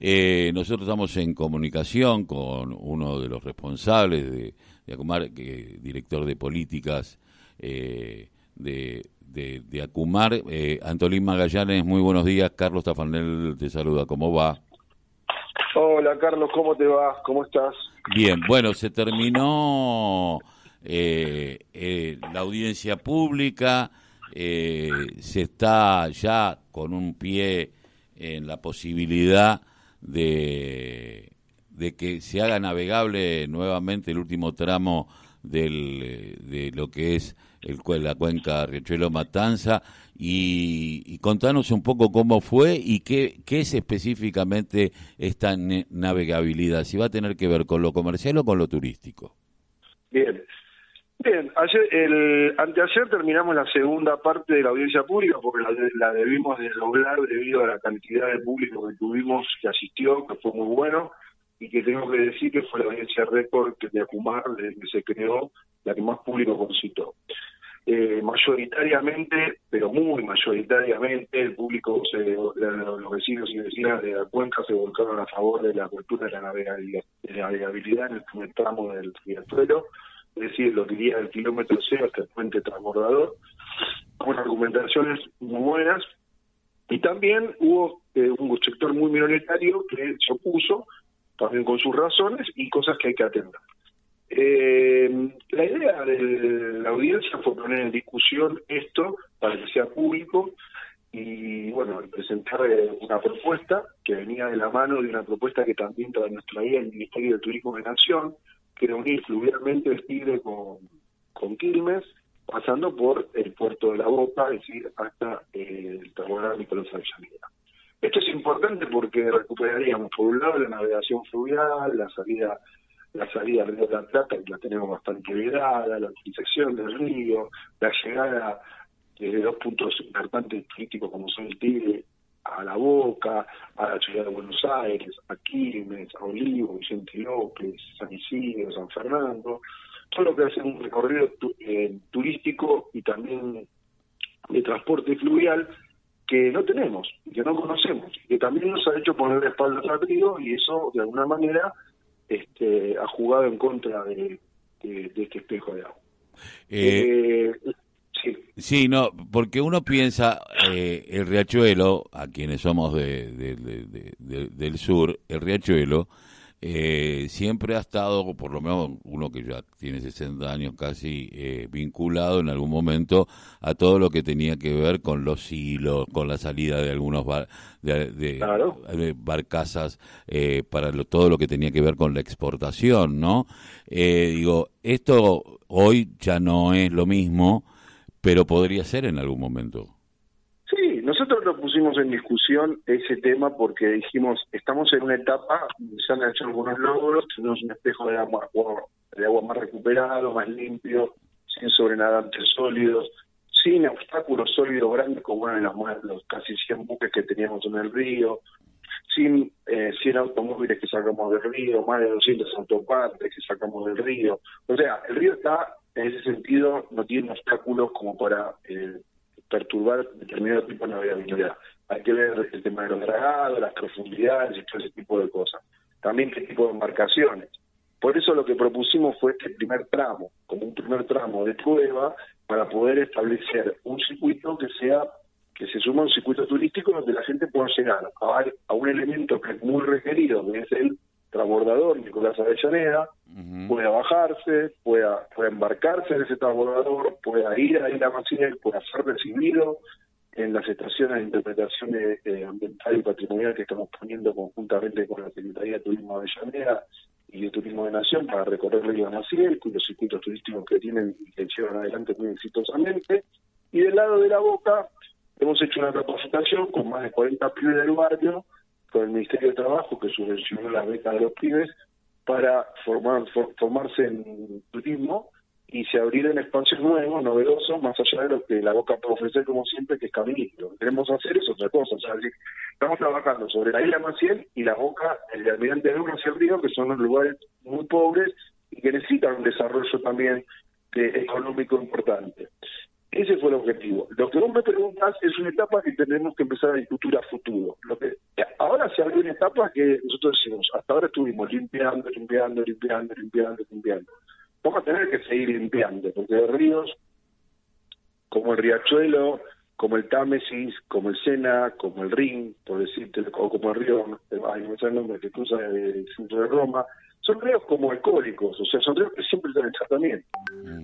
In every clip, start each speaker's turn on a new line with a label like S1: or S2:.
S1: Eh, nosotros estamos en comunicación con uno de los responsables de, de Acumar, director de políticas eh, de, de, Acumar. Eh, Antolín Magallanes, muy buenos días. Carlos Tafanel te saluda. ¿Cómo va?
S2: Hola Carlos, ¿cómo te va? ¿Cómo estás?
S1: Bien, bueno, se terminó la audiencia pública, se está ya con un pie en la posibilidad de, de que se haga navegable nuevamente el último tramo del, de lo que es el, la cuenca Riachuelo Matanza y, contanos un poco cómo fue y qué, qué es específicamente esta navegabilidad, si va a tener que ver con lo comercial o con lo turístico.
S2: Bien, Bien, ayer, el, anteayer terminamos la segunda parte de la audiencia pública porque la, la debimos desdoblar debido a la cantidad de público que tuvimos que asistió, que fue muy bueno, y que tengo que decir que fue la audiencia récord de Acumar desde que se creó, la que más público concitó. Eh, mayoritariamente, pero muy mayoritariamente, el público, se, los vecinos y vecinas de la cuenca se volcaron a favor de la apertura de la navegabilidad, de la navegabilidad en el tramo del riachuelo decir, lo que del kilómetro cero hasta el puente transbordador, con argumentaciones muy buenas. Y también hubo eh, un sector muy minoritario que se opuso, también con sus razones y cosas que hay que atender. Eh, la idea de la audiencia fue poner en discusión esto para que sea público y, bueno, presentar eh, una propuesta que venía de la mano de una propuesta que también traía el Ministerio de Turismo de Nación, que unir fluvialmente el Tigre con, con Quilmes, pasando por el puerto de la Boca, es decir, hasta eh, el terminal Nicolás Avellaneda. Esto es importante porque recuperaríamos, por un lado, la navegación fluvial, la salida la salida del río de la Plata, que la tenemos bastante vedada, la utilización del río, la llegada de dos puntos importantes turísticos como son el Tigre a La Boca, a la ciudad de Buenos Aires, a Quilmes, a Olivo, Vicente López, San Isidro, San Fernando, todo lo que hace un recorrido eh, turístico y también de transporte fluvial que no tenemos, que no conocemos, que también nos ha hecho poner de espaldas al río y eso de alguna manera este, ha jugado en contra de, este espejo de agua.
S1: Eh, eh Sí. no, porque uno piensa eh, el riachuelo, a quienes somos de, del sur, el riachuelo eh, siempre ha estado, por lo menos uno que ya tiene 60 años casi, eh, vinculado en algún momento a todo lo que tenía que ver con los hilos, con la salida de algunos de, barcazas, para todo lo que tenía que ver con la exportación, ¿no? digo, esto hoy ya no es lo mismo pero podría ser en algún momento.
S2: Sí, nosotros lo pusimos en discusión ese tema porque dijimos, estamos en una etapa, se han hecho algunos logros, tenemos un espejo de agua, de agua más recuperado, más limpio, sin sobrenadantes sólidos, sin obstáculos sólidos grandes como de los, los casi 100 buques que teníamos en el río, sin eh, 100 automóviles que sacamos del río, más de 200 autopartes que sacamos del río. O sea, el río está en ese sentido no tiene obstáculos como para eh, perturbar determinado tipo de navegabilidad. Hay que ver el tema de los dragados, las profundidades y todo ese tipo de cosas. También qué tipo de embarcaciones. Por eso lo que propusimos fue este primer tramo, como un primer tramo de prueba, para poder establecer un circuito que sea que se suma a un circuito turístico donde la gente pueda llegar a, a un elemento que es muy requerido, que es el transbordador Nicolás Avellaneda, pueda bajarse, pueda, pueda embarcarse en ese transbordador, pueda ir a Isla Maciel, pueda ser recibido en las estaciones de interpretación ambiental y patrimonial que estamos poniendo conjuntamente con la Secretaría de Turismo Avellaneda y de Turismo de Nación para recorrer la Isla Maciel, con los circuitos turísticos que tienen y que llevan adelante muy exitosamente. Y del lado de la Boca hemos hecho una capacitación con más de 40 pibes del barrio con el Ministerio de Trabajo que subvencionó las becas de los pibes para formar, formarse en turismo y se abrieron espacios nuevos, novedosos, más allá de lo que la Boca puede ofrecer como siempre, que es caminito. Lo que queremos hacer es otra cosa. O sea, estamos trabajando sobre la isla Maciel y la Boca, el de Almirante Bruno hacia el río, que son los lugares muy pobres y que necesitan un desarrollo también económico importante. Ese fue el objetivo. Lo que vos me preguntas es una etapa que tenemos que empezar a discutir a futuro. Lo que ahora se abre una etapa que nosotros decimos, hasta ahora estuvimos limpiando, limpiando, limpiando, limpiando, limpiando. Vamos a tener que seguir limpiando, porque los ríos, como el riachuelo, como el Támesis, como el Sena, como el Rin, por decirte, o como el río, ay, no me el nombre, que cruza el centro de Roma, son ríos como alcohólicos, o sea, son ríos que siempre están en tratamiento.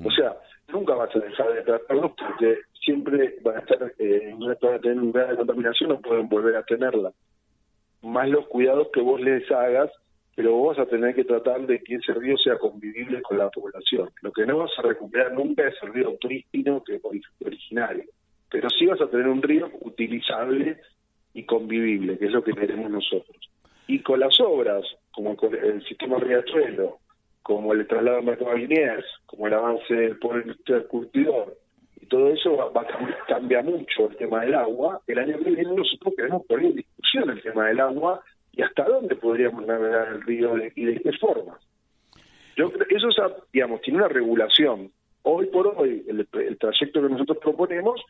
S2: O sea, nunca vas a dejar de tratarlos porque siempre van a estar, eh, van a tener un grado de contaminación, no pueden volver a tenerla. Más los cuidados que vos les hagas, pero vos vas a tener que tratar de que ese río sea convivible con la población. Lo que no vas a recuperar nunca es el río prístino que originario, pero sí vas a tener un río utilizable y convivible, que es lo que queremos nosotros. Y con las obras, como el sistema riachuelo, como el traslado de Mercado como el avance del poder industrial curtidor, y todo eso va, a cambiar mucho el tema del agua. El año que viene nosotros queremos poner en discusión el tema del agua y hasta dónde podríamos navegar el río y de qué forma. Yo eso, digamos, tiene una regulación. Hoy por hoy, el, trayecto que nosotros proponemos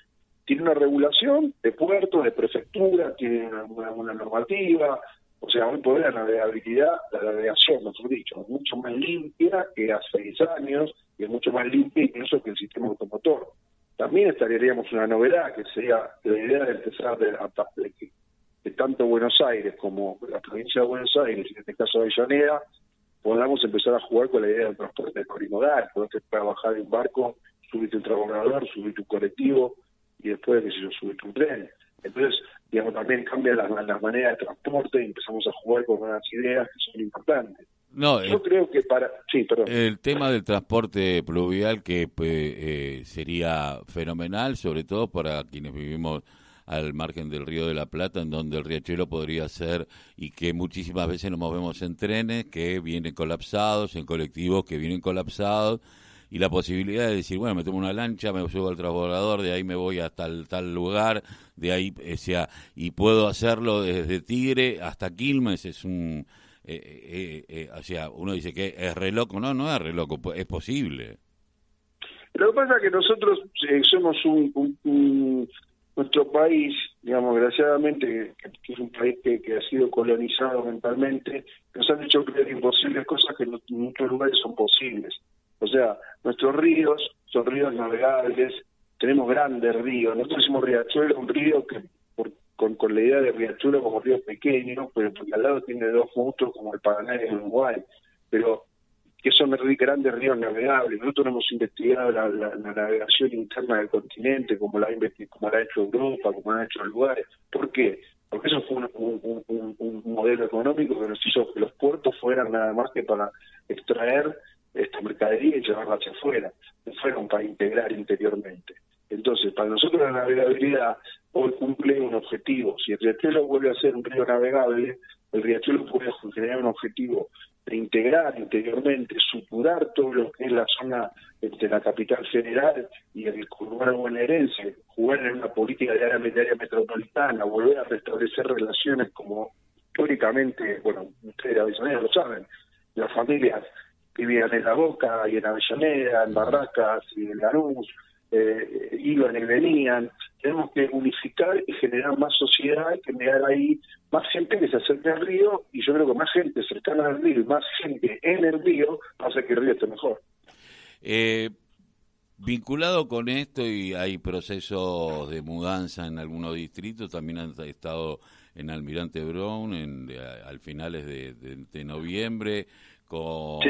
S2: tiene una regulación de puertos, de prefectura, tiene una normativa, o sea, hoy por la navegabilidad, la navegación, mejor dicho, es mucho más limpia que hace seis años y es mucho más limpia incluso que el sistema automotor. También estaríamos una novedad que sería la idea de empezar de, tanto Buenos Aires como la provincia de Buenos Aires, en este caso de Avellaneda, podamos empezar a jugar con la idea del transporte corimodal, poder bajar de un barco, subirte un transbordador, subirte un colectivo y después, qué sé yo, subirte un tren. Entonces, digamos, también cambia las, maneras de transporte y empezamos a jugar con unas ideas que son importantes. No, Yo creo que para... Sí, perdón.
S1: El tema del transporte pluvial que pues, eh, sería fenomenal, sobre todo para quienes vivimos al margen del Río de la Plata, en donde el riachuelo podría ser, y que muchísimas veces nos movemos en trenes que vienen colapsados, en colectivos que vienen colapsados, y la posibilidad de decir, bueno, me tomo una lancha, me subo al transbordador, de ahí me voy hasta tal, lugar, de ahí, o sea, y puedo hacerlo desde Tigre hasta Quilmes, es un, eh, eh, eh, o sea, uno dice que es re loco, no, no es re loco, es posible.
S2: Lo que pasa es que nosotros somos un, nuestro país, digamos, desgraciadamente, que, es un país que, que, ha sido colonizado mentalmente, nos han hecho creer imposibles cosas que en muchos lugares son posibles. O sea, nuestros ríos son ríos navegables, tenemos grandes ríos. Nosotros decimos riachuelo, un río que con, con la idea de riachuelo como río pequeño, pero porque al lado tiene dos monstruos como el Paraná y el Uruguay. Pero que son grandes ríos navegables. Nosotros hemos investigado la, navegación interna del continente, como la, como la ha hecho Europa, como la ha hecho lugares. ¿Por qué? Porque eso fue un, modelo económico que nos hizo que los puertos fueran nada más que para extraer esta mercadería y llevarla hacia afuera, no fueron para integrar interiormente. Entonces, para nosotros la navegabilidad hoy cumple un objetivo. Si el riachuelo vuelve a ser un río navegable, el riachuelo puede generar un objetivo de integrar interiormente, supurar todo lo que es la zona entre la capital federal y el conurbano bonaerense, jugar en una política de área, área metropolitana, volver a restablecer relaciones como históricamente, bueno, ustedes a veces lo saben, las familias vivían en La Boca y en Avellaneda, en Barracas y en Lanús, eh, iban y venían. Tenemos que unificar y generar más sociedad y generar ahí más gente que se acerque al río y yo creo que más gente cercana al río y más gente en el río hace que el río esté mejor.
S1: Eh, vinculado con esto y hay procesos de mudanza en algunos distritos, también han estado en Almirante Brown en, al finales de noviembre con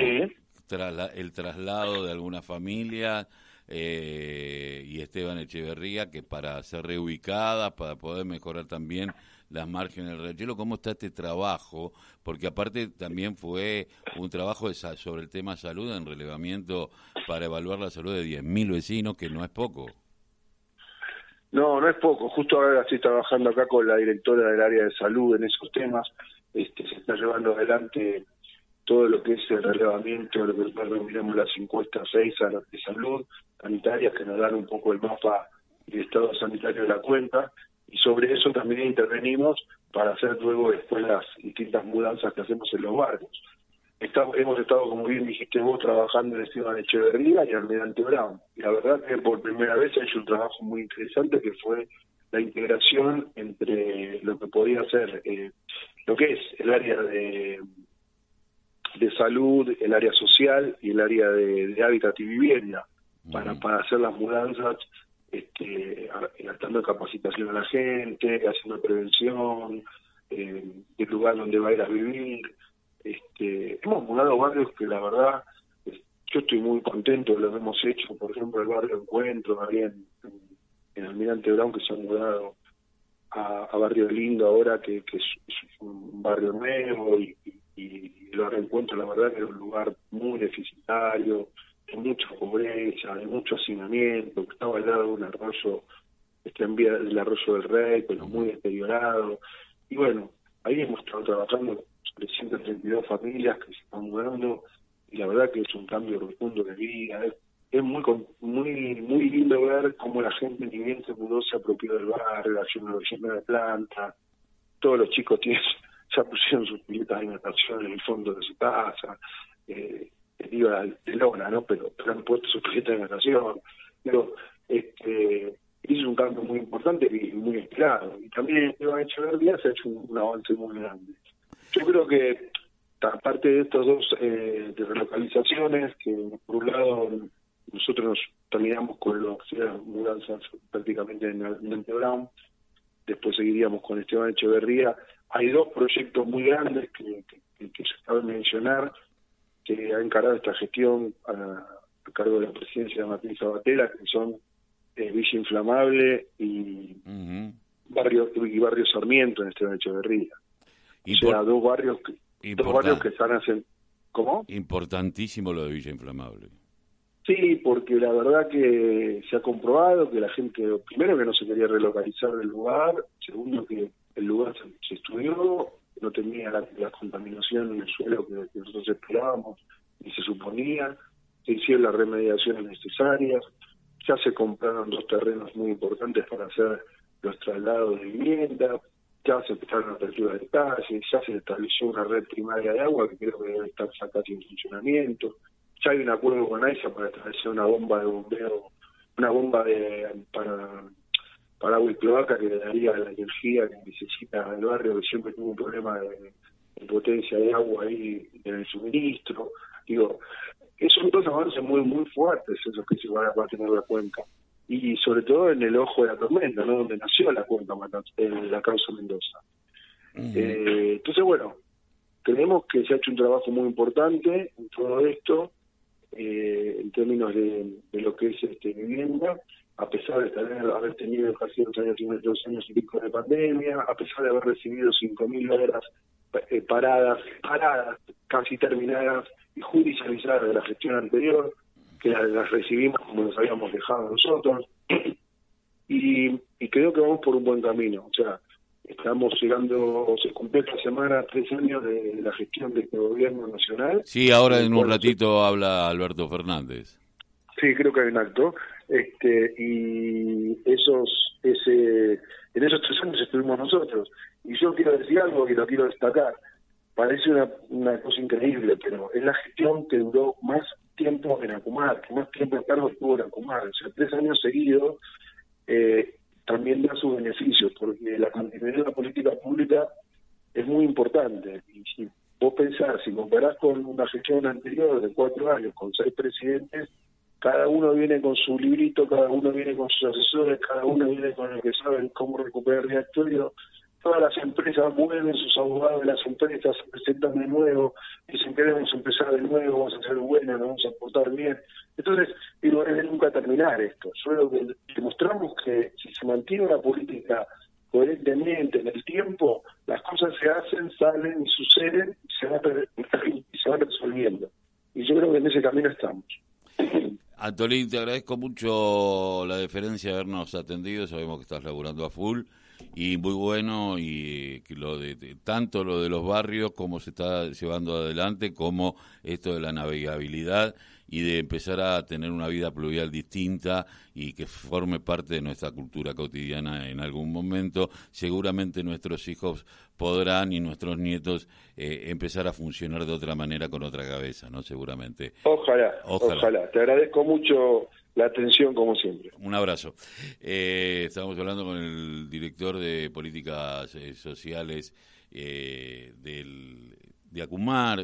S1: el traslado de alguna familia eh, y Esteban Echeverría, que para ser reubicada, para poder mejorar también las márgenes del riachuelo, ¿cómo está este trabajo? Porque aparte también fue un trabajo sobre el tema salud en relevamiento para evaluar la salud de 10.000 vecinos, que no es poco.
S2: No, no es poco. Justo ahora estoy trabajando acá con la directora del área de salud en esos temas. Este, se está llevando adelante todo lo que es el relevamiento, lo que denominamos las encuestas 6 de salud sanitarias que nos dan un poco el mapa del estado sanitario de la cuenta y sobre eso también intervenimos para hacer luego después las distintas mudanzas que hacemos en los barrios. hemos estado, como bien dijiste vos, trabajando en Esteban Echeverría y Almirante Brown. Y la verdad que por primera vez ha hecho un trabajo muy interesante que fue la integración entre lo que podía ser eh, lo que es el área de, de salud, el área social y el área de, hábitat y vivienda para, para hacer las mudanzas este, capacitación a la gente, haciendo prevención, eh, el lugar donde va a ir a vivir. Este, hemos mudado barrios que la verdad yo estoy muy contento, lo hemos hecho, por ejemplo el barrio Encuentro, ahí en, en, Almirante Brown que se han mudado a, Barrio Lindo ahora que, es, un barrio nuevo y, y, el barrio Encuentro la verdad que es un lugar muy deficitario, de mucha pobreza, de mucho hacinamiento, que estaba al lado de un arroyo, este del arroyo del rey, pero muy deteriorado. Y bueno, ahí hemos estado trabajando sobre 132 familias que se están mudando y la verdad que es un cambio profundo de vida. Es, muy muy muy lindo ver cómo la gente ni bien se mudó se apropió del barrio, la de planta, todos los chicos tienen, ya pusieron sus piletas de natación en el fondo de su casa. Eh, digo de lona, ¿no? Pero, han puesto su pileta de natación. Pero este, es un cambio muy importante y muy esperado. Y también Esteban Echeverría se ha hecho un, avance muy grande. Yo creo que, aparte de estos dos eh, de relocalizaciones, que por un lado nosotros terminamos con lo que mudanzas prácticamente en el Brown, después seguiríamos con Esteban Echeverría. Hay dos proyectos muy grandes que, que, que se mencionar, que ha encarado esta gestión a, cargo de la presidencia de Martín Sabatella, que son eh, Villa Inflamable y, barrio, y Barrio Sarmiento en este Echeverría. Y o sea, dos barrios que, dos barrios que están haciendo... ¿Cómo?
S1: Importantísimo lo de Villa Inflamable.
S2: Sí, porque la verdad que se ha comprobado que la gente, primero que no se quería relocalizar del lugar, segundo que el lugar se estudió, no tenía la, contaminación en el suelo que, nosotros esperábamos y se suponía, se hicieron las remediaciones necesarias, ya se compraron dos terrenos muy importantes para hacer los traslados de vivienda, ya se empezaron a apertura de calles, ya se estableció una red primaria de agua que creo que debe estar casi en funcionamiento, ya hay un acuerdo con AISA para establecer una bomba de bombeo, una bomba de para para agua y cloaca que le daría la energía que necesita el barrio, que siempre tuvo un problema de, potencia de agua ahí en el suministro. Digo, son dos avances muy muy fuertes esos que se van a, tener la cuenca. Y sobre todo en el ojo de la tormenta, ¿no? donde nació la cuenca, en la causa Mendoza. eh, entonces, bueno, creemos que se ha hecho un trabajo muy importante en todo esto, eh, en términos de, de, lo que es este vivienda a pesar de tener, haber tenido casi dos años y dos años y pico de pandemia, a pesar de haber recibido 5.000 horas eh, paradas, paradas, casi terminadas y judicializadas de la gestión anterior, que las, recibimos como nos habíamos dejado nosotros, y, creo que vamos por un buen camino. O sea, estamos llegando, se cumple esta semana tres años de la gestión de este gobierno nacional.
S1: Sí, ahora en un ratito habla Alberto Fernández.
S2: Sí, creo que hay un acto. Este, y esos, ese, en esos tres años estuvimos nosotros. Y yo quiero decir algo y lo quiero destacar. Parece una, una cosa increíble, pero es la gestión que duró más tiempo en Acumar, que más tiempo Carlos estuvo en Acumar. O sea, tres años seguidos eh, también da sus beneficios, porque la continuidad de la política pública es muy importante. Y si vos pensás, si comparás con una gestión anterior de cuatro años, con seis presidentes, cada uno viene con su librito, cada uno viene con sus asesores, cada uno viene con el que saben cómo recuperar el directorio. Todas las empresas mueven sus abogados de las empresas, se presentan de nuevo, dicen queremos empezar de nuevo, vamos a ser buenos, nos vamos a portar bien. Entonces, y no debe nunca terminar esto. Solo que demostramos que si se mantiene una política coherentemente en el tiempo, las cosas se hacen, salen suceden se, y se van resolviendo. Y yo creo que en ese camino estamos.
S1: Antolín, te agradezco mucho la deferencia de habernos atendido. Sabemos que estás laburando a full y muy bueno y lo de, tanto lo de los barrios como se está llevando adelante como esto de la navegabilidad y de empezar a tener una vida pluvial distinta y que forme parte de nuestra cultura cotidiana en algún momento. Seguramente nuestros hijos podrán y nuestros nietos eh, empezar a funcionar de otra manera con otra cabeza, ¿no? Seguramente.
S2: Ojalá, ojalá. Te agradezco mucho la atención como siempre.
S1: Un abrazo. Eh, estábamos hablando con el director de políticas eh, sociales del, de Acumar,